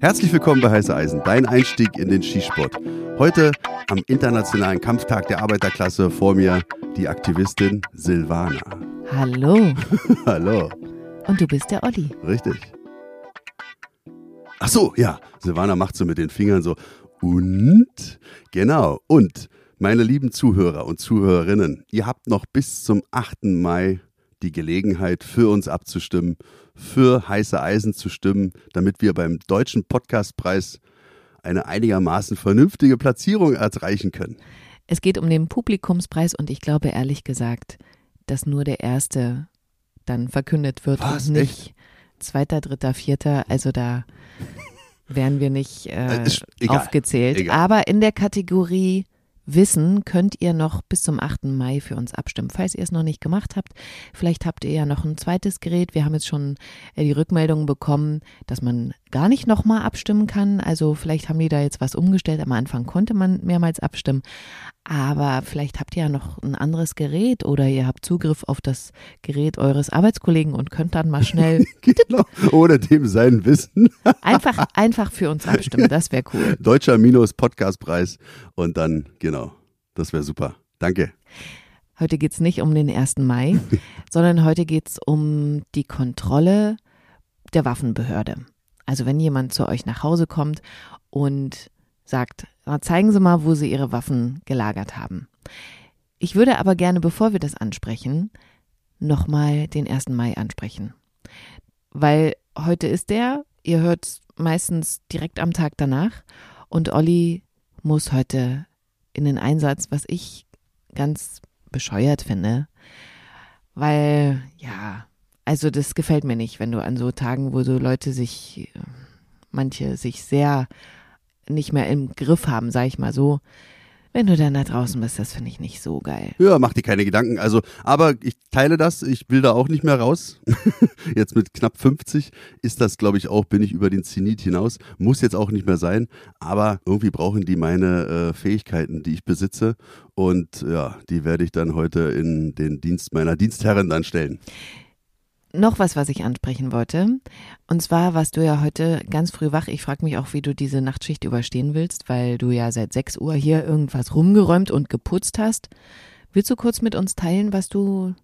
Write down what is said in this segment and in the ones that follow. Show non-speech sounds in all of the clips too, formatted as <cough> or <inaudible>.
Herzlich willkommen bei Heiße Eisen, dein Einstieg in den Skisport. Heute am Internationalen Kampftag der Arbeiterklasse vor mir die Aktivistin Silvana. Hallo. <laughs> Hallo. Und du bist der Olli. Richtig. Ach so, ja. Silvana macht so mit den Fingern so. Und? Genau. Und, meine lieben Zuhörer und Zuhörerinnen, ihr habt noch bis zum 8. Mai die Gelegenheit, für uns abzustimmen, für heiße Eisen zu stimmen, damit wir beim Deutschen Podcastpreis eine einigermaßen vernünftige Platzierung erreichen können. Es geht um den Publikumspreis und ich glaube ehrlich gesagt, dass nur der erste dann verkündet wird Was, und nicht zweiter, dritter, vierter. Also da <laughs> werden wir nicht äh, Äh, ist egal, aufgezählt. egal. Aber in der Kategorie Wissen könnt ihr noch bis zum 8. Mai für uns abstimmen. Falls ihr es noch nicht gemacht habt, vielleicht habt ihr ja noch ein zweites Gerät. Wir haben jetzt schon äh, die Rückmeldung bekommen, dass man gar nicht nochmal abstimmen kann. Also vielleicht haben die da jetzt was umgestellt. Am Anfang konnte man mehrmals abstimmen. Aber vielleicht habt ihr ja noch ein anderes Gerät oder ihr habt Zugriff auf das Gerät eures Arbeitskollegen und könnt dann mal schnell <laughs> Genau. Ohne dem sein Wissen. <laughs> einfach, einfach für uns abstimmen. Das wäre cool. Deutscher Minus Podcastpreis. Und dann, genau. Das wäre super. Danke. Heute geht's nicht um den 1. Mai, <laughs> sondern heute geht's um die Kontrolle der Waffenbehörde. Also wenn jemand zu euch nach Hause kommt und sagt, "Na, zeigen Sie mal, wo Sie Ihre Waffen gelagert haben. Ich würde aber gerne, bevor wir das ansprechen, nochmal den 1. Mai ansprechen. Weil heute ist der, ihr hört meistens direkt am Tag danach und Olli muss heute in den Einsatz, was ich ganz bescheuert finde, weil ja, also das gefällt mir nicht, wenn du an so Tagen, wo so Leute sich, äh, manche sich sehr nicht mehr im Griff haben, sag ich mal so, wenn du dann da draußen bist, das finde ich nicht so geil. Ja, mach dir keine Gedanken. Also, aber ich teile das. Ich will da auch nicht mehr raus. <laughs> jetzt mit knapp 50 ist das, glaube ich, auch, bin ich über den Zenit hinaus. Muss jetzt auch nicht mehr sein. Aber irgendwie brauchen die meine äh, Fähigkeiten, die ich besitze. Und ja, die werde ich dann heute in den Dienst meiner Dienstherrin dann stellen. Noch was, was ich ansprechen wollte. Und zwar warst du ja heute ganz früh wach. Ich frage mich auch, wie du diese Nachtschicht überstehen willst, weil du ja seit 6 Uhr hier irgendwas rumgeräumt und geputzt hast. Willst du kurz mit uns teilen, was du,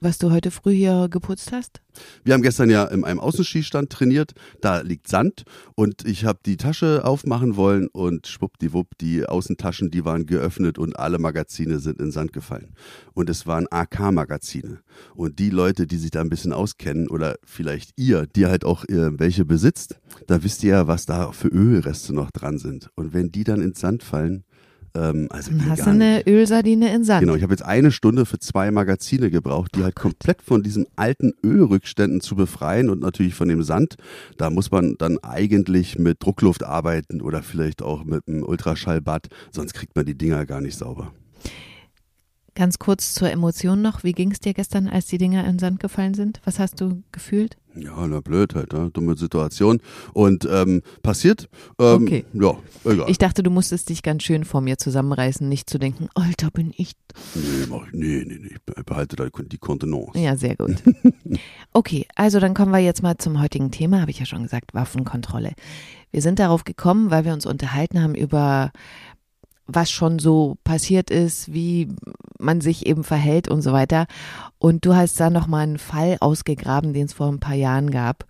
was du heute früh hier geputzt hast? Wir haben gestern ja in einem Außenskistand trainiert. Da liegt Sand und ich habe die Tasche aufmachen wollen und schwuppdiwupp, die Außentaschen, die waren geöffnet und alle Magazine sind in Sand gefallen. Und es waren AK-Magazine. Und die Leute, die sich da ein bisschen auskennen oder vielleicht ihr, die halt auch äh, welche besitzt, da wisst ihr ja, was da für Ölreste noch dran sind. Und wenn die dann ins Sand fallen, ähm, also Dann hast du eine Ölsardine in Sand. Genau, ich habe jetzt eine Stunde für zwei Magazine gebraucht, die halt komplett von diesen alten Ölrückständen zu befreien und natürlich von dem Sand. Da muss man dann eigentlich mit Druckluft arbeiten oder vielleicht auch mit einem Ultraschallbad, sonst kriegt man die Dinger gar nicht sauber. Ganz kurz zur Emotion noch. Wie ging es dir gestern, als die Dinger in Sand gefallen sind? Was hast du gefühlt? Ja, na blöd halt, ne? dumme Situation. Und ähm, passiert, ähm, Okay. ja, egal. Ich dachte, du musstest dich ganz schön vor mir zusammenreißen, nicht zu denken, Alter, bin ich. nee, mach ich, nee, nee, nee, ich behalte da die Kontenance. Ja, sehr gut. <laughs> Okay, also dann kommen wir jetzt mal zum heutigen Thema, habe ich ja schon gesagt, Waffenkontrolle. Wir sind darauf gekommen, weil wir uns unterhalten haben über was schon so passiert ist, wie man sich eben verhält und so weiter. Und du hast da nochmal einen Fall ausgegraben, den es vor ein paar Jahren gab.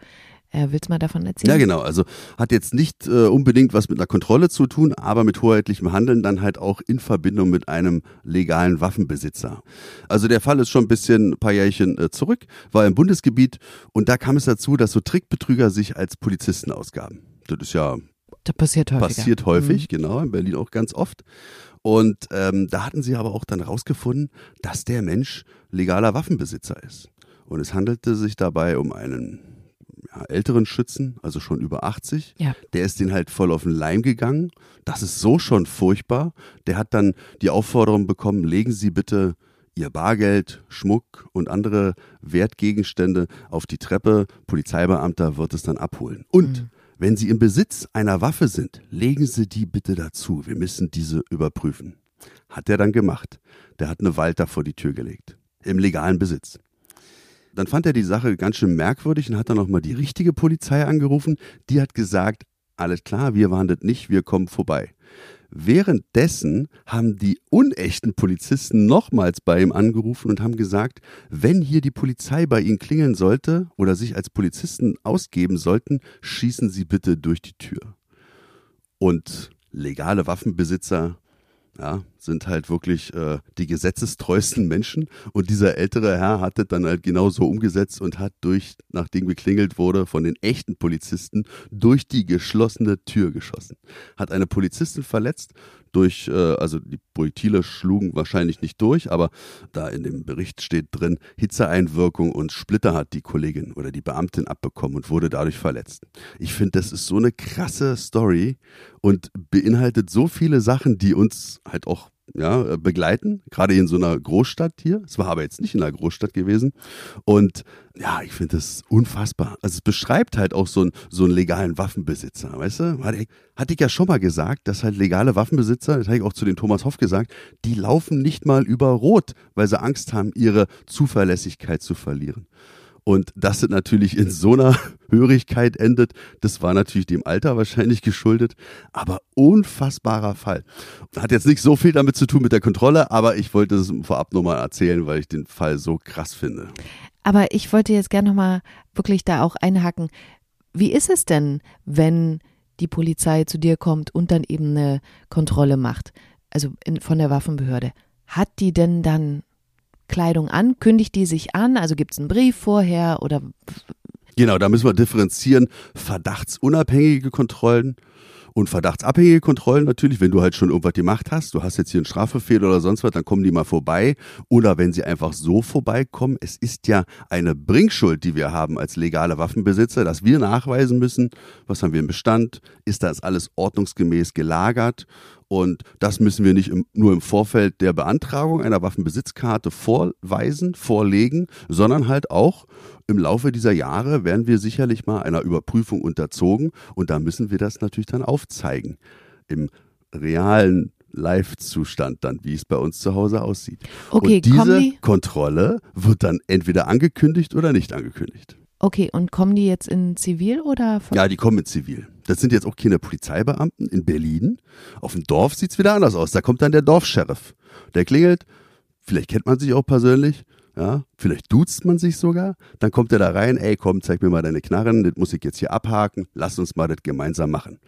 Äh, willst du mal davon erzählen? Ja, genau. Also hat jetzt nicht äh, unbedingt was mit einer Kontrolle zu tun, aber mit hoheitlichem Handeln dann halt auch in Verbindung mit einem legalen Waffenbesitzer. Also der Fall ist schon ein bisschen ein paar Jährchen äh, zurück, war im Bundesgebiet und da kam es dazu, dass so Trickbetrüger sich als Polizisten ausgaben. Das ist ja Das passiert häufiger. passiert häufig, genau, in Berlin auch ganz oft. Und ähm, da hatten sie aber auch dann rausgefunden, dass der Mensch legaler Waffenbesitzer ist. Und es handelte sich dabei um einen ja, älteren Schützen, also schon über 80. Ja. Der ist den halt voll auf den Leim gegangen. Das ist so schon furchtbar. Der hat dann die Aufforderung bekommen, legen Sie bitte Ihr Bargeld, Schmuck und andere Wertgegenstände auf die Treppe. Polizeibeamter wird es dann abholen. Und wenn Sie im Besitz einer Waffe sind, legen Sie die bitte dazu. Wir müssen diese überprüfen. Hat er dann gemacht. Der hat eine Walter vor die Tür gelegt. Im legalen Besitz. Dann fand er die Sache ganz schön merkwürdig und hat dann nochmal die richtige Polizei angerufen. Die hat gesagt, alles klar, wir waren das nicht, wir kommen vorbei. Währenddessen haben die unechten Polizisten nochmals bei ihm angerufen und haben gesagt, wenn hier die Polizei bei ihnen klingeln sollte oder sich als Polizisten ausgeben sollten, schießen sie bitte durch die Tür. Und legale Waffenbesitzer ja, sind halt wirklich äh, die gesetzestreuesten Menschen. Und dieser ältere Herr hat das dann halt genauso umgesetzt und hat durch, nachdem geklingelt wurde, von den echten Polizisten durch die geschlossene Tür geschossen. Hat eine Polizistin verletzt durch, äh, also die Projektile schlugen wahrscheinlich nicht durch, aber da in dem Bericht steht drin, Hitzeeinwirkung und Splitter hat die Kollegin oder die Beamtin abbekommen und wurde dadurch verletzt. Ich finde, das ist so eine krasse Story und beinhaltet so viele Sachen, die uns halt auch ja, begleiten, gerade in so einer Großstadt hier. Es war aber jetzt nicht in einer Großstadt gewesen. Und ja, ich finde das unfassbar. Also es beschreibt halt auch so, ein, so einen legalen Waffenbesitzer, weißt du? Hatte ich, hatte ich ja schon mal gesagt, dass halt legale Waffenbesitzer, das habe ich auch zu den Thomas Hoff gesagt, die laufen nicht mal über Rot, weil sie Angst haben, ihre Zuverlässigkeit zu verlieren. Und dass es natürlich in so einer <laughs> Hörigkeit endet, das war natürlich dem Alter wahrscheinlich geschuldet, aber unfassbarer Fall. Hat jetzt nicht so viel damit zu tun mit der Kontrolle, aber ich wollte es vorab nochmal erzählen, weil ich den Fall so krass finde. Aber ich wollte jetzt gerne nochmal wirklich da auch einhaken. Wie ist es denn, wenn die Polizei zu dir kommt und dann eben eine Kontrolle macht, also in, von der Waffenbehörde? Hat die denn dann Kleidung an? Kündigt die sich an? Also gibt es einen Brief vorher oder? Genau, da müssen wir differenzieren. Verdachtsunabhängige Kontrollen und verdachtsabhängige Kontrollen natürlich, wenn du halt schon irgendwas gemacht hast, du hast jetzt hier einen Strafbefehl oder sonst was, dann kommen die mal vorbei. Oder wenn sie einfach so vorbeikommen, es ist ja eine Bringschuld, die wir haben als legale Waffenbesitzer, dass wir nachweisen müssen, was haben wir im Bestand, ist das alles ordnungsgemäß gelagert und das müssen wir nicht im, nur im Vorfeld der Beantragung einer Waffenbesitzkarte vorweisen, vorlegen, sondern halt auch im Laufe dieser Jahre werden wir sicherlich mal einer Überprüfung unterzogen und da müssen wir das natürlich dann aufzeigen. Im realen Live-Zustand dann, wie es bei uns zu Hause aussieht. Okay, und diese Kontrolle wird dann entweder angekündigt oder nicht angekündigt. Okay, und kommen die jetzt in Zivil oder? Ja, die kommen in Zivil. Das sind jetzt auch keine Polizeibeamten in Berlin. Auf dem Dorf sieht es wieder anders aus. Da kommt dann der Dorfsheriff. Der klingelt, vielleicht kennt man sich auch persönlich, ja, vielleicht duzt man sich sogar, dann kommt er da rein, ey komm, zeig mir mal deine Knarren, das muss ich jetzt hier abhaken, lass uns mal das gemeinsam machen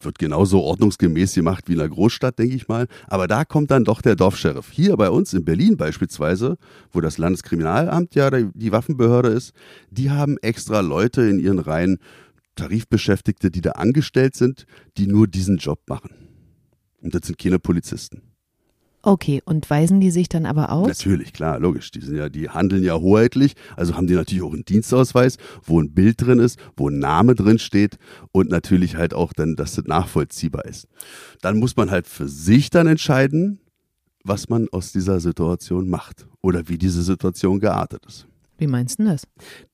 wird genauso ordnungsgemäß gemacht wie in einer Großstadt, denke ich mal. Aber da kommt dann doch der Dorfsheriff. Hier bei uns in Berlin beispielsweise, wo das Landeskriminalamt ja die Waffenbehörde ist, die haben extra Leute in ihren Reihen, Tarifbeschäftigte, die da angestellt sind, die nur diesen Job machen. Und das sind keine Polizisten. Okay, und weisen die sich dann aber aus? Natürlich, klar, logisch. Die sind ja, die handeln ja hoheitlich, also haben die natürlich auch einen Dienstausweis, wo ein Bild drin ist, wo ein Name drin steht und natürlich halt auch dann, dass das nachvollziehbar ist. Dann muss man halt für sich dann entscheiden, was man aus dieser Situation macht oder wie diese Situation geartet ist. Wie meinst du das?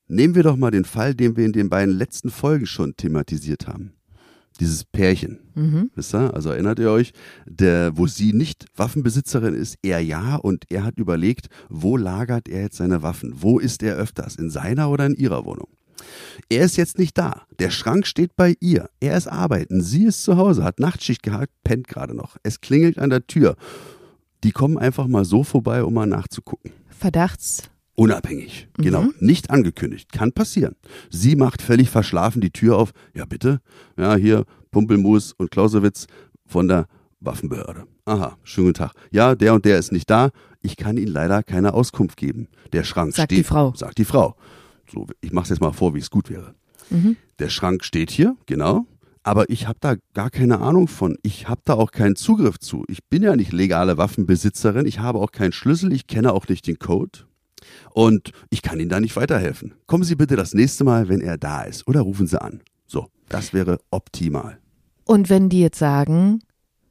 Nehmen wir doch mal den Fall, den wir in den beiden letzten Folgen schon thematisiert haben dieses Pärchen. Mhm. Wisst ihr? Also erinnert ihr euch, der, wo sie nicht Waffenbesitzerin ist, er ja, und er hat überlegt, wo lagert er jetzt seine Waffen? Wo ist er öfters? In seiner oder in ihrer Wohnung? Er ist jetzt nicht da. Der Schrank steht bei ihr. Er ist arbeiten. Sie ist zu Hause, hat Nachtschicht gehabt, pennt gerade noch. Es klingelt an der Tür. Die kommen einfach mal so vorbei, um mal nachzugucken. Verdachts Unabhängig, genau. mhm. genau. Nicht angekündigt. Kann passieren. Sie macht völlig verschlafen die Tür auf. Ja, bitte. Ja, hier Pumpelmus und Clausewitz von der Waffenbehörde. Aha, schönen guten Tag. Ja, der und der ist nicht da. Ich kann Ihnen leider keine Auskunft geben. Der Schrank sagt steht. Die Frau. Sagt die Frau. So, ich mache es jetzt mal vor, wie es gut wäre. Mhm. Der Schrank steht hier, genau. Aber ich habe da gar keine Ahnung von. Ich habe da auch keinen Zugriff zu. Ich bin ja nicht legale Waffenbesitzerin. Ich habe auch keinen Schlüssel. Ich kenne auch nicht den Code. Und ich kann Ihnen da nicht weiterhelfen. Kommen Sie bitte das nächste Mal, wenn er da ist. Oder rufen Sie an. So, das wäre optimal. Und wenn die jetzt sagen,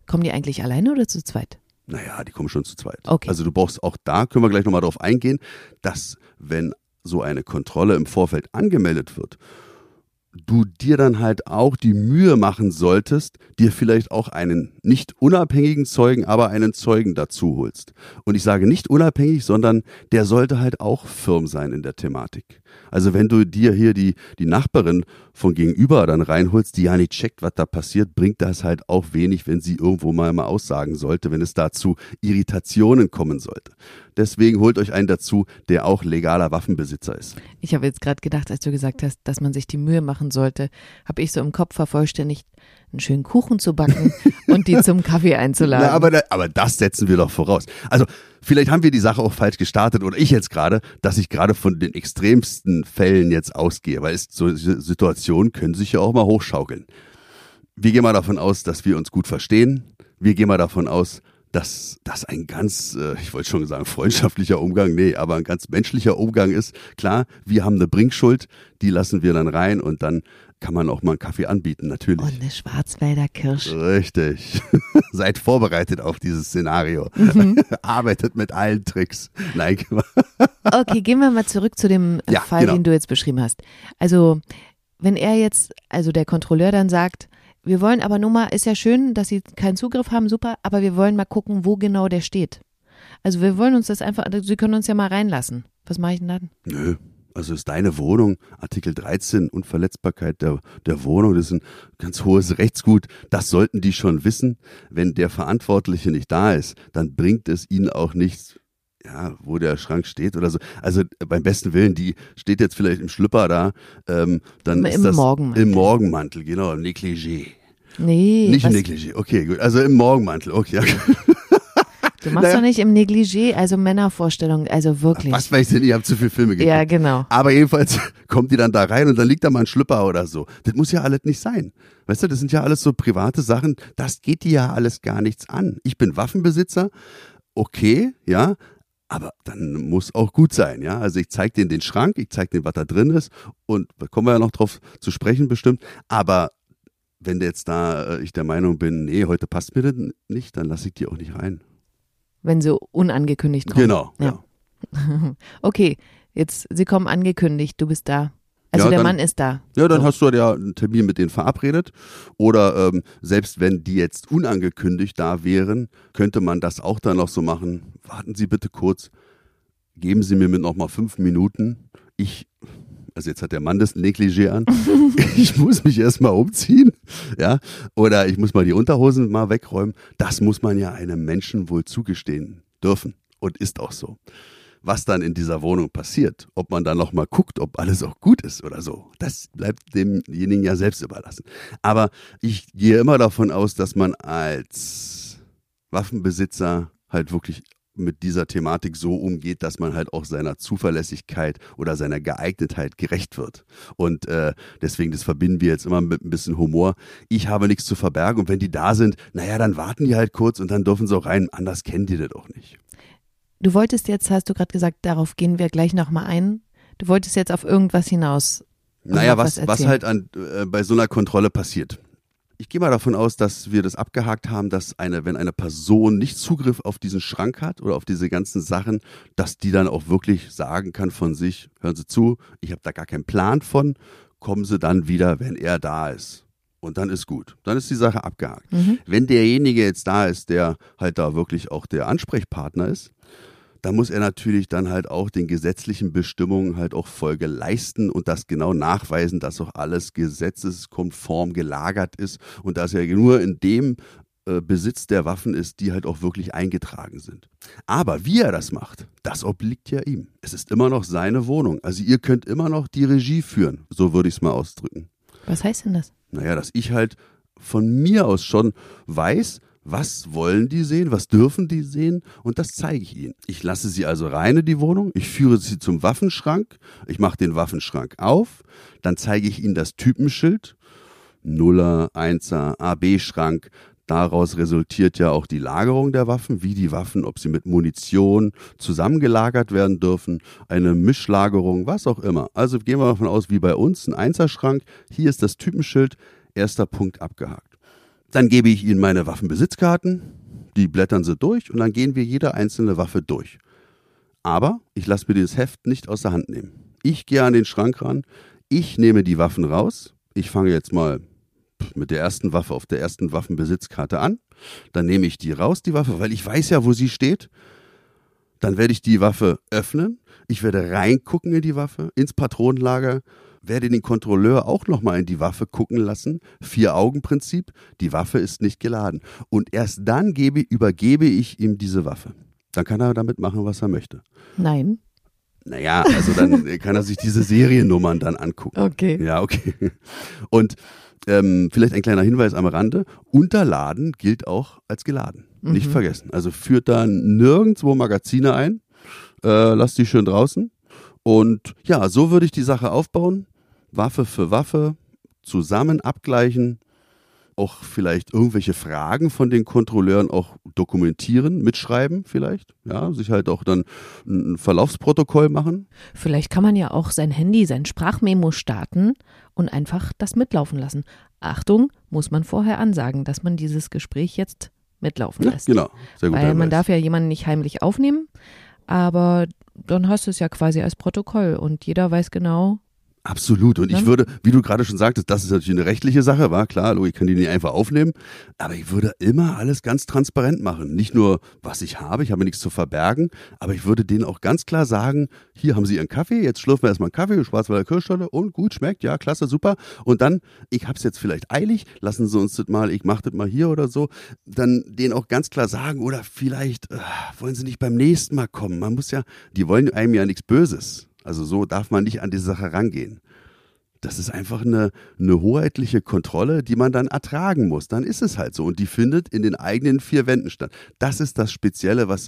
kommen die eigentlich alleine oder zu zweit? Naja, die kommen schon zu zweit. Okay. Also du brauchst auch da, können wir gleich nochmal drauf eingehen, dass wenn so eine Kontrolle im Vorfeld angemeldet wird du dir dann halt auch die Mühe machen solltest, dir vielleicht auch einen nicht unabhängigen Zeugen, aber einen Zeugen dazu holst. Und ich sage nicht unabhängig, sondern der sollte halt auch firm sein in der Thematik. Also wenn du dir hier die, die Nachbarin von gegenüber dann reinholst, die ja nicht checkt, was da passiert, bringt das halt auch wenig, wenn sie irgendwo mal, mal aussagen sollte, wenn es dazu Irritationen kommen sollte. Deswegen holt euch einen dazu, der auch legaler Waffenbesitzer ist. Ich habe jetzt gerade gedacht, als du gesagt hast, dass man sich die Mühe machen sollte, habe ich so im Kopf vervollständigt, einen schönen Kuchen zu backen <laughs> und die zum Kaffee einzuladen. Na, aber, da, aber das setzen wir doch voraus. Also vielleicht haben wir die Sache auch falsch gestartet oder ich jetzt gerade, dass ich gerade von den extremsten Fällen jetzt ausgehe, weil es, so Situationen können sich ja auch mal hochschaukeln. Wir gehen mal davon aus, dass wir uns gut verstehen. Wir gehen mal davon aus, dass das ein ganz, äh, ich wollte schon sagen, freundschaftlicher Umgang, nee, aber ein ganz menschlicher Umgang ist. Klar, wir haben eine Bringschuld, die lassen wir dann rein und dann kann man auch mal einen Kaffee anbieten, natürlich. Und eine Schwarzwälder Kirsch. Richtig. <laughs> Seid vorbereitet auf dieses Szenario. Mhm. <laughs> Arbeitet mit allen Tricks. Nein. okay, gehen wir mal zurück zu dem ja, Fall, genau. den du jetzt beschrieben hast. Also, wenn er jetzt, also der Kontrolleur dann sagt, wir wollen aber nur mal, ist ja schön, dass Sie keinen Zugriff haben, super, aber wir wollen mal gucken, wo genau der steht. Also wir wollen uns das einfach, Sie können uns ja mal reinlassen. Was mache ich denn dann? Nö, also ist deine Wohnung, Artikel 13, Unverletzbarkeit der, der Wohnung, das ist ein ganz hohes Rechtsgut. Das sollten die schon wissen. Wenn der Verantwortliche nicht da ist, dann bringt es ihnen auch nichts, ja, wo der Schrank steht oder so. Also beim besten Willen, die steht jetzt vielleicht im Schlüpper da, ähm, dann Im ist das Morgenmantel. im Morgenmantel, genau, im Negligé. Nee. Nicht im Negligé, okay, gut. Also im Morgenmantel, okay. <laughs> Du machst naja. doch nicht im Negligé, also Männervorstellungen, also wirklich. Was weiß ich denn, ich habe zu viele Filme geguckt. Ja, genau. Aber jedenfalls <laughs> kommt die dann da rein und dann liegt da mal ein Schlüpper oder so. Das muss ja alles nicht sein. Weißt du, das sind ja alles so private Sachen, das geht dir ja alles gar nichts an. Ich bin Waffenbesitzer, okay, ja, aber dann muss auch gut sein, ja. Also ich zeige denen den Schrank, ich zeige denen, was da drin ist und da kommen wir ja noch drauf zu sprechen bestimmt. Aber wenn jetzt da äh, ich der Meinung bin, nee, heute passt mir das nicht, dann lasse ich die auch nicht rein. Wenn sie unangekündigt kommen. Genau, ja. ja. <laughs> okay, jetzt, sie kommen angekündigt, du bist da. Also ja, der dann, Mann ist da. Ja, dann so. hast du ja einen Termin mit denen verabredet. Oder ähm, selbst wenn die jetzt unangekündigt da wären, könnte man das auch dann noch so machen. Warten Sie bitte kurz, geben Sie mir mit noch mal fünf Minuten. Ich also jetzt hat der Mann das Negligé an, <laughs> <laughs> ich muss mich erstmal umziehen, ja, oder ich muss mal die Unterhosen mal wegräumen. Das muss man ja einem Menschen wohl zugestehen dürfen und ist auch so. Was dann in dieser Wohnung passiert, ob man dann noch mal guckt, ob alles auch gut ist oder so, das bleibt demjenigen ja selbst überlassen. Aber ich gehe immer davon aus, dass man als Waffenbesitzer halt wirklich mit dieser Thematik so umgeht, dass man halt auch seiner Zuverlässigkeit oder seiner Geeignetheit gerecht wird. Und äh, deswegen, das verbinden wir jetzt immer mit ein bisschen Humor. Ich habe nichts zu verbergen und wenn die da sind, naja, dann warten die halt kurz und dann dürfen sie auch rein. Anders kennen die das auch nicht. Du wolltest jetzt, hast du gerade gesagt, darauf gehen wir gleich nochmal ein. Du wolltest jetzt auf irgendwas hinaus. Naja, was, was, was halt an, äh, bei so einer Kontrolle passiert. Ich gehe mal davon aus, dass wir das abgehakt haben, dass eine, wenn eine Person nicht Zugriff auf diesen Schrank hat oder auf diese ganzen Sachen, dass die dann auch wirklich sagen kann von sich, hören Sie zu, ich habe da gar keinen Plan von, kommen Sie dann wieder, wenn er da ist. Und dann ist gut. Dann ist die Sache abgehakt. Mhm. Wenn derjenige jetzt da ist, der halt da wirklich auch der Ansprechpartner ist, da muss er natürlich dann halt auch den gesetzlichen Bestimmungen halt auch Folge leisten und das genau nachweisen, dass auch alles gesetzeskonform gelagert ist und dass er nur in dem äh, Besitz der Waffen ist, die halt auch wirklich eingetragen sind. Aber wie er das macht, das obliegt ja ihm. Es ist immer noch seine Wohnung. Also ihr könnt immer noch die Regie führen, so würde ich es mal ausdrücken. Was heißt denn das? Naja, dass ich halt von mir aus schon weiß, was wollen die sehen, was dürfen die sehen und das zeige ich ihnen. Ich lasse sie also rein in die Wohnung, ich führe sie zum Waffenschrank, ich mache den Waffenschrank auf, dann zeige ich ihnen das Typenschild, Nuller, Einser, AB-Schrank, Daraus resultiert ja auch die Lagerung der Waffen, wie die Waffen, ob sie mit Munition zusammengelagert werden dürfen, eine Mischlagerung, was auch immer. Also gehen wir davon aus, wie bei uns, ein Einserschrank. Hier ist das Typenschild, erster Punkt abgehakt. Dann gebe ich ihnen meine Waffenbesitzkarten, die blättern sie durch und dann gehen wir jede einzelne Waffe durch. Aber ich lasse mir dieses Heft nicht aus der Hand nehmen. Ich gehe an den Schrank ran, ich nehme die Waffen raus, ich fange jetzt mal mit der ersten Waffe auf der ersten Waffenbesitzkarte an. Dann nehme ich die raus, die Waffe, weil ich weiß ja, wo sie steht. Dann werde ich die Waffe öffnen. Ich werde reingucken in die Waffe, ins Patronenlager, werde den Kontrolleur auch nochmal in die Waffe gucken lassen. Vier-Augen-Prinzip. Die Waffe ist nicht geladen. Und erst dann gebe, übergebe ich ihm diese Waffe. Dann kann er damit machen, was er möchte. Nein. Naja, also dann <laughs> kann er sich diese Seriennummern dann angucken. Okay. Ja, okay. Und ähm, vielleicht ein kleiner Hinweis am Rande. Unterladen gilt auch als geladen. Nicht Mhm. vergessen. Also führt da nirgendwo Magazine ein. Äh, lasst die schön draußen. Und ja, so würde ich die Sache aufbauen. Waffe für Waffe zusammen abgleichen. Auch vielleicht irgendwelche Fragen von den Kontrolleuren auch dokumentieren, mitschreiben vielleicht. Ja, sich halt auch dann ein Verlaufsprotokoll machen. Vielleicht kann man ja auch sein Handy, sein Sprachmemo starten und einfach das mitlaufen lassen. Achtung, muss man vorher ansagen, dass man dieses Gespräch jetzt mitlaufen Ja, lässt. genau. Sehr gut. Weil man darf ja jemanden nicht heimlich aufnehmen, aber dann hast du es ja quasi als Protokoll und jeder weiß genau, Absolut. Und ich Ne? würde, wie du gerade schon sagtest, das ist natürlich eine rechtliche Sache, war klar, Logi kann die nicht einfach aufnehmen. Aber ich würde immer alles ganz transparent machen. Nicht nur, was ich habe, ich habe nichts zu verbergen, aber ich würde denen auch ganz klar sagen, hier haben sie ihren Kaffee, jetzt schlürfen wir erstmal einen Kaffee, Schwarzwälder Kirschtorte und gut, schmeckt, ja, klasse, super. Und dann, ich hab's jetzt vielleicht eilig, lassen Sie uns das mal, ich mach das mal hier oder so. Dann denen auch ganz klar sagen, oder vielleicht äh, wollen Sie nicht beim nächsten Mal kommen. Man muss ja, die wollen einem ja nichts Böses. Also so darf man nicht an die Sache rangehen. Das ist einfach eine, eine hoheitliche Kontrolle, die man dann ertragen muss. Dann ist es halt so. Und die findet in den eigenen vier Wänden statt. Das ist das Spezielle, was,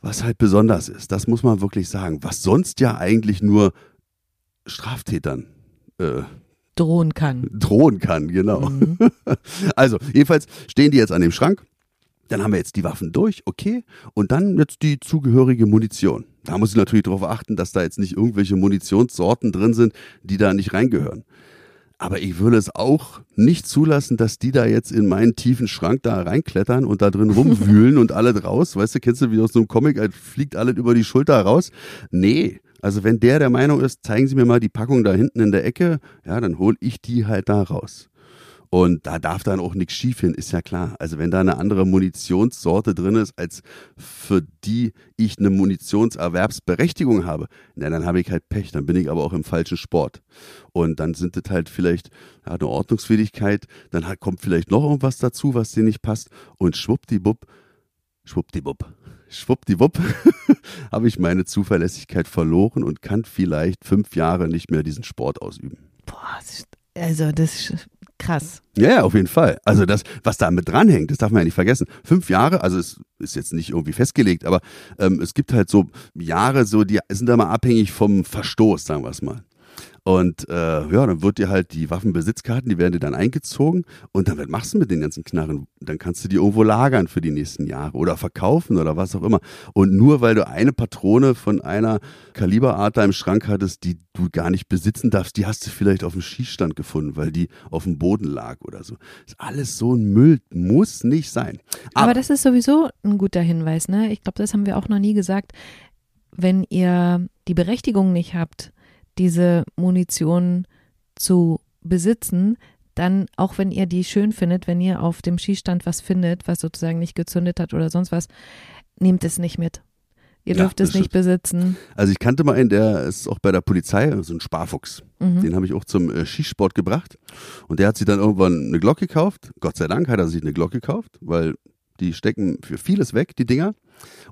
was halt besonders ist. Das muss man wirklich sagen. Was sonst ja eigentlich nur Straftätern äh, drohen kann. drohen kann, genau. Mhm. <laughs> Also, jedenfalls stehen die jetzt an dem Schrank. Dann haben wir jetzt die Waffen durch, okay. Und dann jetzt die zugehörige Munition. Da muss ich natürlich darauf achten, dass da jetzt nicht irgendwelche Munitionssorten drin sind, die da nicht reingehören. Aber ich würde es auch nicht zulassen, dass die da jetzt in meinen tiefen Schrank da reinklettern und da drin <laughs> rumwühlen und alle raus. Weißt du, kennst du wie aus so einem Comic, fliegt alles über die Schulter raus? Nee. Also wenn der der Meinung ist, zeigen Sie mir mal die Packung da hinten in der Ecke, ja, dann hol ich die halt da raus. Und da darf dann auch nichts schief hin, ist ja klar. Also wenn da eine andere Munitionssorte drin ist, als für die ich eine Munitionserwerbsberechtigung habe, na, dann habe ich halt Pech, dann bin ich aber auch im falschen Sport. Und dann sind das halt vielleicht ja, eine Ordnungswidrigkeit, dann halt kommt vielleicht noch irgendwas dazu, was dir nicht passt und schwuppdiwupp, schwuppdiwupp, schwuppdiwupp, <laughs> habe ich meine Zuverlässigkeit verloren und kann vielleicht fünf Jahre nicht mehr diesen Sport ausüben. Boah, also das ist krass. Ja, ja, auf jeden Fall. Also das, was da mit dranhängt, das darf man ja nicht vergessen. Fünf Jahre, also es ist jetzt nicht irgendwie festgelegt, aber ähm, es gibt halt so Jahre, so die sind da mal abhängig vom Verstoß, sagen wir es mal. Und äh, ja, dann wird dir halt die Waffenbesitzkarten, die werden dir dann eingezogen und dann was machst du mit den ganzen Knarren? Dann kannst du die irgendwo lagern für die nächsten Jahre oder verkaufen oder was auch immer. Und nur weil du eine Patrone von einer Kaliberart da im Schrank hattest, die du gar nicht besitzen darfst, die hast du vielleicht auf dem Schießstand gefunden, weil die auf dem Boden lag oder so. Ist alles so ein Müll, muss nicht sein. Aber, das ist sowieso ein guter Hinweis, ne? Ich glaube, das haben wir auch noch nie gesagt. Wenn ihr die Berechtigung nicht habt, diese Munition zu besitzen, dann, auch wenn ihr die schön findet, wenn ihr auf dem Schießstand was findet, was sozusagen nicht gezündet hat oder sonst was, nehmt es nicht mit. Ihr Ja, dürft es das nicht besitzen. Also ich kannte mal einen, der ist auch bei der Polizei, so ein Sparfuchs. Mhm. Den habe ich auch zum äh, Schießsport gebracht. Und der hat sich dann irgendwann eine Glock gekauft. Gott sei Dank hat er sich eine Glock gekauft, weil die stecken für vieles weg, die Dinger.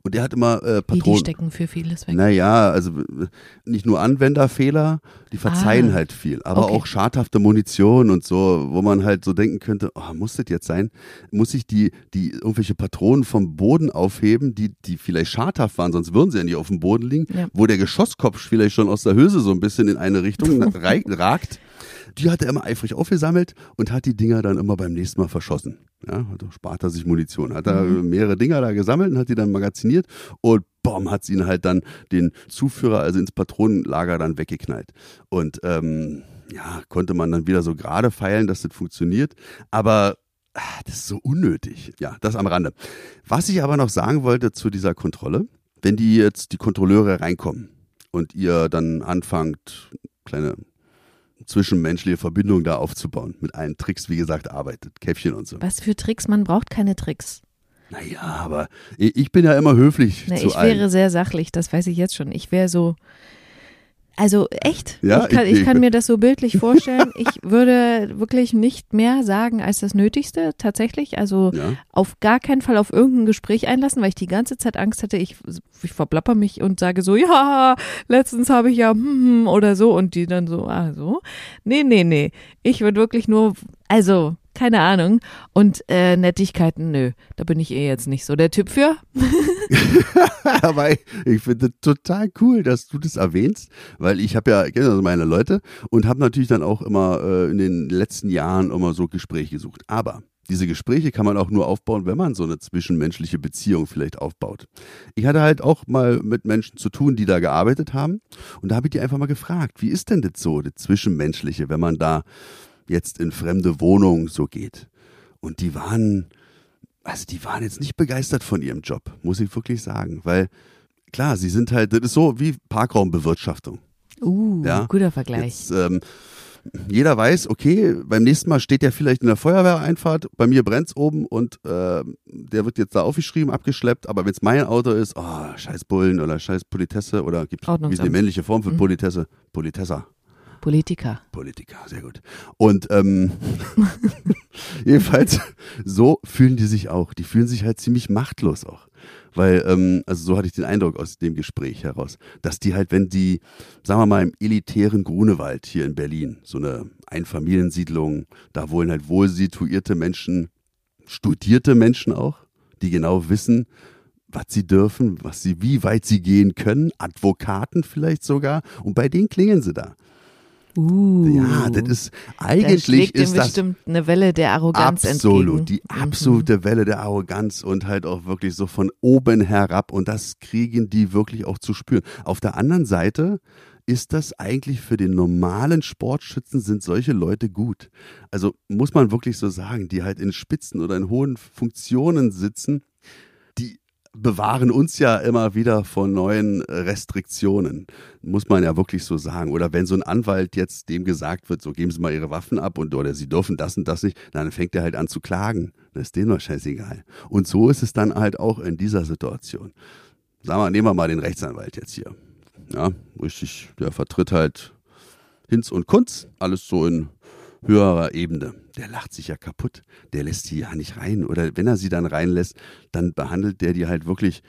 Und der hat immer äh, Wie die Patronen. stecken für vieles weg. Naja, also äh, nicht nur Anwenderfehler, die verzeihen Ah. halt viel, aber Okay. auch schadhafte Munition und so, wo man halt so denken könnte, oh, muss das jetzt sein? Muss ich die, die irgendwelche Patronen vom Boden aufheben, die, die vielleicht schadhaft waren, sonst würden sie ja nicht auf dem Boden liegen, Ja. wo der Geschosskopf vielleicht schon aus der Hülse so ein bisschen in eine Richtung <laughs> ragt. Die hat er immer eifrig aufgesammelt und hat die Dinger dann immer beim nächsten Mal verschossen. Ja, also spart er sich Munition. Hat er Mhm. mehrere Dinger da gesammelt und hat die dann magaziniert und bom, hat sie ihn halt dann den Zuführer, also ins Patronenlager dann weggeknallt. Und ähm, ja, konnte man dann wieder so gerade feilen, dass das funktioniert. Aber ah, das ist so unnötig. Ja, das am Rande. Was ich aber noch sagen wollte zu dieser Kontrolle, wenn die jetzt die Kontrolleure reinkommen und ihr dann anfangt, kleine zwischenmenschliche Verbindung da aufzubauen. Mit allen Tricks, wie gesagt, arbeitet. Käffchen und so. Was für Tricks? Man braucht keine Tricks. Naja, aber ich, ich bin ja immer höflich Na, zu ich allen. wäre sehr sachlich, das weiß ich jetzt schon. Ich wäre so. Also echt, Ja, ich, kann, ich- ich kann mir das so bildlich vorstellen. <laughs> Ich würde wirklich nicht mehr sagen als das Nötigste, tatsächlich. Also ja. auf gar keinen Fall auf irgendein Gespräch einlassen, weil ich die ganze Zeit Angst hatte, ich, ich verplapper mich und sage so, ja, letztens habe ich ja hm, hm, oder so und die dann so, ah so. Nee, nee, nee. Ich würde wirklich nur, also, keine Ahnung. Und äh, Nettigkeiten, nö, da bin ich eh jetzt nicht so der Typ für. <laughs> Aber ich, ich finde total cool, dass du das erwähnst, weil ich habe ja also meine Leute und habe natürlich dann auch immer äh, in den letzten Jahren immer so Gespräche gesucht. Aber diese Gespräche kann man auch nur aufbauen, wenn man so eine zwischenmenschliche Beziehung vielleicht aufbaut. Ich hatte halt auch mal mit Menschen zu tun, die da gearbeitet haben und da habe ich die einfach mal gefragt, wie ist denn das so, das Zwischenmenschliche, wenn man da jetzt in fremde Wohnungen so geht? Und die waren also die waren jetzt nicht begeistert von ihrem Job, muss ich wirklich sagen, weil klar, sie sind halt, das ist so wie Parkraumbewirtschaftung. Uh, Ja, guter Vergleich. Jetzt, ähm, jeder weiß, okay, beim nächsten Mal steht der vielleicht in der Feuerwehreinfahrt, bei mir brennt's oben und äh, der wird jetzt da aufgeschrieben, abgeschleppt, aber wenn's mein Auto ist, oh, scheiß Bullen oder scheiß Politesse oder gibt wie ist die Ordnungsamt. männliche Form für Mhm. Politesse? Politessa. Politiker. Politiker, sehr gut. Und ähm, <laughs> jedenfalls, so fühlen die sich auch. Die fühlen sich halt ziemlich machtlos auch. Weil, ähm, also so hatte ich den Eindruck aus dem Gespräch heraus, dass die halt, wenn die, sagen wir mal, im elitären Grunewald hier in Berlin, so eine Einfamiliensiedlung, da wohnen halt wohl situierte Menschen, studierte Menschen auch, die genau wissen, was sie dürfen, was sie, wie weit sie gehen können, Advokaten vielleicht sogar, und bei denen klingeln sie da. Uh. Ja, das ist eigentlich ist das bestimmt eine Welle der Arroganz absolut entgegen. die Mhm. absolute Welle der Arroganz und halt auch wirklich so von oben herab und das kriegen die wirklich auch zu spüren. Auf der anderen Seite ist das eigentlich für den normalen Sportschützen sind solche Leute gut. Also muss man wirklich so sagen, die halt in Spitzen oder in hohen Funktionen sitzen, die bewahren uns ja immer wieder vor neuen Restriktionen. Muss man ja wirklich so sagen. Oder wenn so ein Anwalt jetzt dem gesagt wird, so geben Sie mal Ihre Waffen ab und oder Sie dürfen das und das nicht, dann fängt er halt an zu klagen. Das ist denen doch scheißegal. Und so ist es dann halt auch in dieser Situation. Sagen wir, nehmen wir mal den Rechtsanwalt jetzt hier. Ja, richtig, der vertritt halt Hinz und Kunz, alles so in höherer Ebene. Der lacht sich ja kaputt. Der lässt die ja nicht rein. Oder wenn er sie dann reinlässt, dann behandelt der die halt wirklich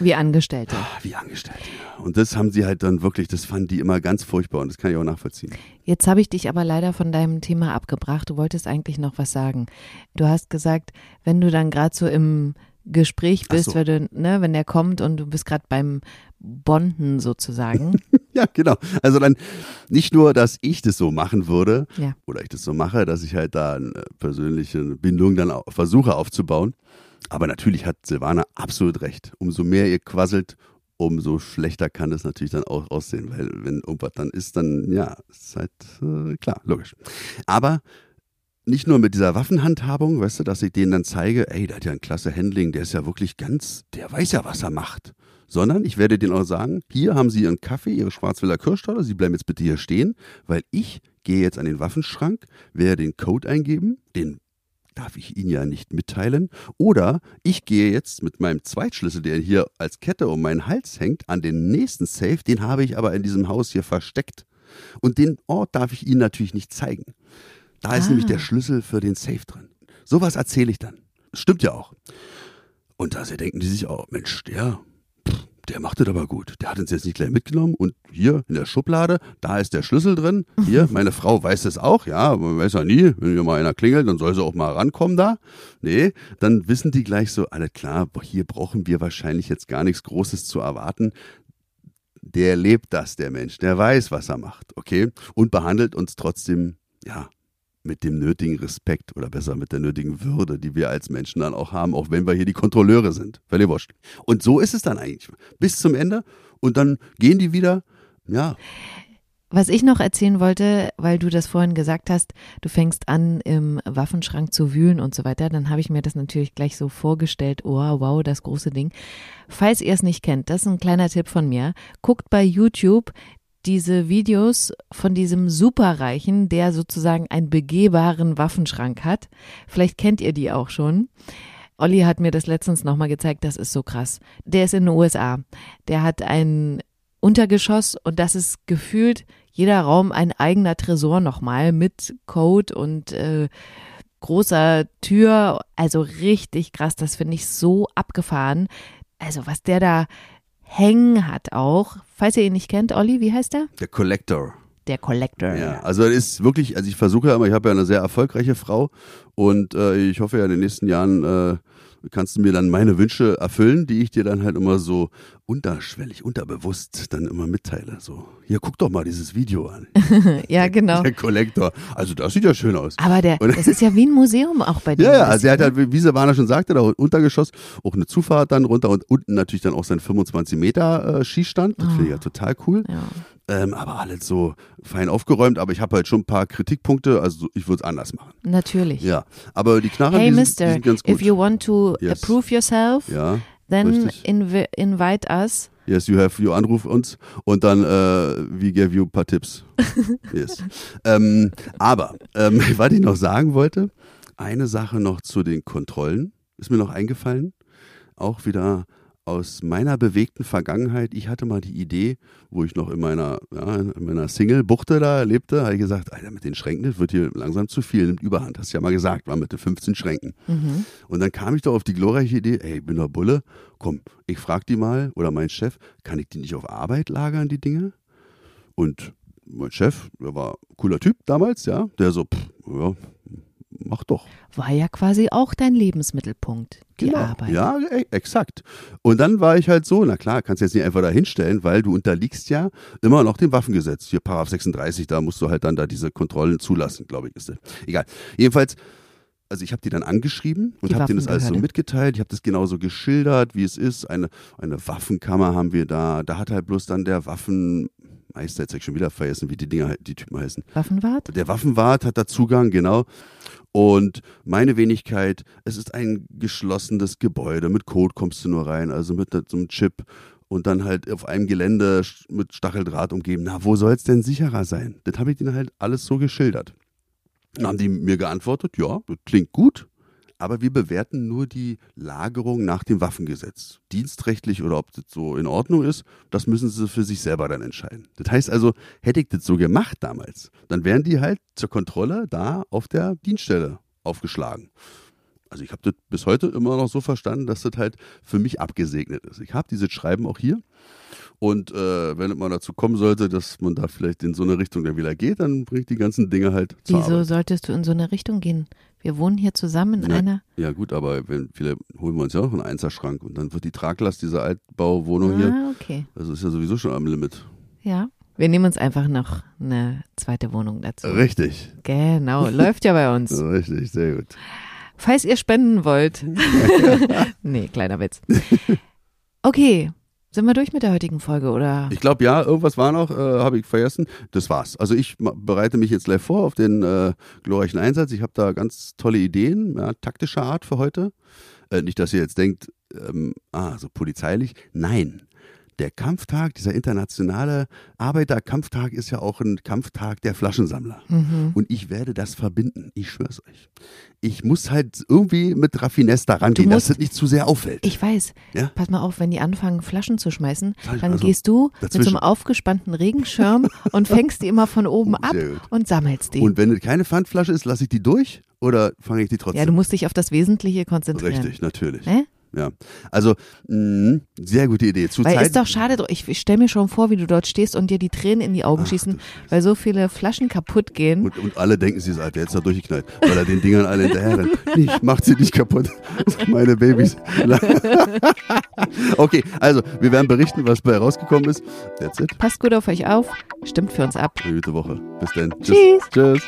Wie Angestellte. ah, wie Angestellte. Und das haben sie halt dann wirklich, das fanden die immer ganz furchtbar und das kann ich auch nachvollziehen. Jetzt habe ich dich aber leider von deinem Thema abgebracht. Du wolltest eigentlich noch was sagen. Du hast gesagt, wenn du dann gerade so im Gespräch bist, so. wenn, du, ne, wenn der kommt und du bist gerade beim Bonden sozusagen. <laughs> <laughs> Ja, genau. Also dann nicht nur, dass ich das so machen würde Ja. oder ich das so mache, dass ich halt da eine persönliche Bindung dann auch versuche aufzubauen. Aber natürlich hat Silvana absolut recht. Umso mehr ihr quasselt, umso schlechter kann es natürlich dann auch aussehen, weil wenn irgendwas dann ist, dann ja, ist halt äh, klar, logisch. Aber nicht nur mit dieser Waffenhandhabung, weißt du, dass ich denen dann zeige, ey, der hat ja ein klasse Handling, der ist ja wirklich ganz, der weiß ja, was er macht. Sondern ich werde denen auch sagen, hier haben Sie Ihren Kaffee, Ihre Schwarzwälder Kirschtorte, Sie bleiben jetzt bitte hier stehen, weil ich gehe jetzt an den Waffenschrank, werde den Code eingeben, den darf ich Ihnen ja nicht mitteilen. Oder ich gehe jetzt mit meinem Zweitschlüssel, der hier als Kette um meinen Hals hängt, an den nächsten Safe, den habe ich aber in diesem Haus hier versteckt. Und den Ort darf ich Ihnen natürlich nicht zeigen. Da ist Ah. nämlich der Schlüssel für den Safe drin. Sowas erzähle ich dann. Stimmt ja auch. Und da denken die sich auch, Mensch, der, der macht das aber gut. Der hat uns jetzt nicht gleich mitgenommen und hier in der Schublade, da ist der Schlüssel drin. Hier, <laughs> meine Frau weiß es auch, ja, man weiß ja nie, wenn hier mal einer klingelt, dann soll sie auch mal rankommen da. Nee, dann wissen die gleich so, alles klar, hier brauchen wir wahrscheinlich jetzt gar nichts Großes zu erwarten. Der lebt das, der Mensch, der weiß, was er macht, okay? Und behandelt uns trotzdem, ja, mit dem nötigen Respekt oder besser mit der nötigen Würde, die wir als Menschen dann auch haben, auch wenn wir hier die Kontrolleure sind. Völlig wurscht. Und so ist es dann eigentlich. Bis zum Ende und dann gehen die wieder, ja, Was ich noch erzählen wollte, weil du das vorhin gesagt hast, du fängst an, im Waffenschrank zu wühlen und so weiter, dann habe ich mir das natürlich gleich so vorgestellt, oh wow, das große Ding. Falls ihr es nicht kennt, das ist ein kleiner Tipp von mir, guckt bei YouTube diese Videos von diesem Superreichen, der sozusagen einen begehbaren Waffenschrank hat. Vielleicht kennt ihr die auch schon. Olli hat mir das letztens nochmal gezeigt, das ist so krass. Der ist in den USA. Der hat ein Untergeschoss und das ist gefühlt jeder Raum ein eigener Tresor nochmal mit Code und äh, großer Tür. Also richtig krass, das finde ich so abgefahren. Also was der da hängen hat auch. Falls ihr ihn nicht kennt, Olli, wie heißt der? Der Collector. Der Collector. Ja, also es ist wirklich, also ich versuche ja immer, ich habe ja eine sehr erfolgreiche Frau und äh, ich hoffe ja in den nächsten Jahren äh, kannst du mir dann meine Wünsche erfüllen, die ich dir dann halt immer so unterschwellig, unterbewusst dann immer mitteile. So, hier guck doch mal dieses Video an. <laughs> ja, genau. Der Kollektor. Also das sieht ja schön aus. Aber der, Und- das ist ja wie ein Museum auch bei dir. <laughs> Ja, ja, also er hat halt, wie Silvana schon sagte, da Untergeschoss auch eine Zufahrt dann runter und unten natürlich dann auch sein 25 Meter äh, Schießstand. Das finde ich ja total cool. Ja. Ähm, aber alles so fein aufgeräumt. Aber ich habe halt schon ein paar Kritikpunkte. Also ich würde es anders machen. Natürlich. Ja, aber die Knarren, Hey, die, sind- die Mister, sind ganz gut. if you want to Yes. approve yourself, ja, then invi invite us. yes, you have, you anruf uns und dann äh, we give you ein paar Tipps. <laughs> yes. ähm, aber, ähm, <laughs> was ich noch sagen wollte, eine Sache noch zu den Kontrollen, ist mir noch eingefallen, auch wieder aus meiner bewegten Vergangenheit. Ich hatte mal die Idee, wo ich noch in meiner, ja, in meiner Single-Buchte da lebte, habe ich gesagt, Alter, mit den Schränken, das wird hier langsam zu viel, nimmt Überhand. Hast du ja mal gesagt, war mit den 15 Schränken. Mhm. Und dann kam ich doch auf die glorreiche Idee, ey, ich bin der Bulle, komm, ich frag die mal, oder mein Chef, kann ich die nicht auf Arbeit lagern, die Dinge? Und mein Chef, der war ein cooler Typ damals, ja, der so, pff, ja, mach doch. War ja quasi auch dein Lebensmittelpunkt, die Arbeit. Genau. Ja, e- exakt. Und dann war ich halt so, na klar, kannst du jetzt nicht einfach da hinstellen, weil du unterliegst ja immer noch dem Waffengesetz. Hier Paragraph 36, da musst du halt dann da diese Kontrollen zulassen, glaube ich, ist das. Egal. Jedenfalls, also ich habe die dann angeschrieben und habe denen das alles so mitgeteilt. Ich habe das genauso geschildert, wie es ist. Eine, eine Waffenkammer haben wir da. Da hat halt bloß dann der Waffenmeister, jetzt hab ich schon wieder vergessen, wie die Dinger, die Typen heißen. Waffenwart? Der Waffenwart hat da Zugang, genau. Und meine Wenigkeit, es ist ein geschlossenes Gebäude. Mit Code kommst du nur rein, also mit so einem Chip. Und dann halt auf einem Gelände mit Stacheldraht umgeben. Na, wo soll es denn sicherer sein? Das habe ich denen halt alles so geschildert. Dann haben die mir geantwortet, ja, das klingt gut, aber wir bewerten nur die Lagerung nach dem Waffengesetz. Dienstrechtlich oder ob das so in Ordnung ist, das müssen sie für sich selber dann entscheiden. Das heißt also, hätte ich das so gemacht damals, dann wären die halt zur Kontrolle da auf der Dienststelle aufgeschlagen. Also ich habe das bis heute immer noch so verstanden, dass das halt für mich abgesegnet ist. Ich habe dieses Schreiben auch hier. Und äh, wenn es mal dazu kommen sollte, dass man da vielleicht in so eine Richtung dann wieder geht, dann bringe ich die ganzen Dinge halt zur Wieso Arbeit. solltest du in so eine Richtung gehen? Wir wohnen hier zusammen in Ja. einer. Ja gut, aber wenn, vielleicht holen wir uns ja auch einen Einserschrank und dann wird die Traglast dieser Altbauwohnung hier, Ah, okay. also ist ja sowieso schon am Limit. Ja. Wir nehmen uns einfach noch eine zweite Wohnung dazu. Richtig, Genau, läuft ja bei uns. <laughs> richtig, sehr gut. Falls ihr spenden wollt. <laughs> nee, kleiner Witz. <laughs> Okay, sind wir durch mit der heutigen Folge oder? Ich glaube ja, irgendwas war noch, äh, habe ich vergessen. Das war's. Also ich bereite mich jetzt gleich vor auf den äh, glorreichen Einsatz. Ich habe da ganz tolle Ideen, ja, taktischer Art für heute. Äh, nicht, dass ihr jetzt denkt, ähm, ah, so polizeilich. Nein. Der Kampftag, dieser internationale Arbeiterkampftag ist ja auch ein Kampftag der Flaschensammler. Mhm. Und ich werde das verbinden. Ich schwör's euch. Ich muss halt irgendwie mit Raffinesse da rangehen, dass es nicht zu sehr auffällt. Ich weiß. Ja? Pass mal auf, wenn die anfangen, Flaschen zu schmeißen, dann mal so. gehst du mit so Dazwischen. einem aufgespannten Regenschirm <laughs> und fängst die immer von oben ab und sammelst die. Und wenn es keine Pfandflasche ist, lasse ich die durch oder fange ich die trotzdem? ja, du musst dich auf das Wesentliche konzentrieren. Richtig, natürlich. Ne? Ja. Also, mh, sehr gute Idee. Zur Weil Zeit, ist doch schade, ich, ich stelle mir schon vor, wie du dort stehst und dir die Tränen in die Augen Ach, schießen, weil so viele Flaschen kaputt gehen. und, und alle denken, sie ist alt, der ist da durchgeknallt, weil er den Dingern alle hinterher rennt. <laughs> Nicht, macht sie nicht kaputt. <laughs> Meine Babys. <laughs> okay, also, wir werden berichten, was bei rausgekommen ist. That's it. Passt gut auf euch auf, stimmt für uns ab. Eine gute Woche. Bis dann. Tschüss. Tschüss.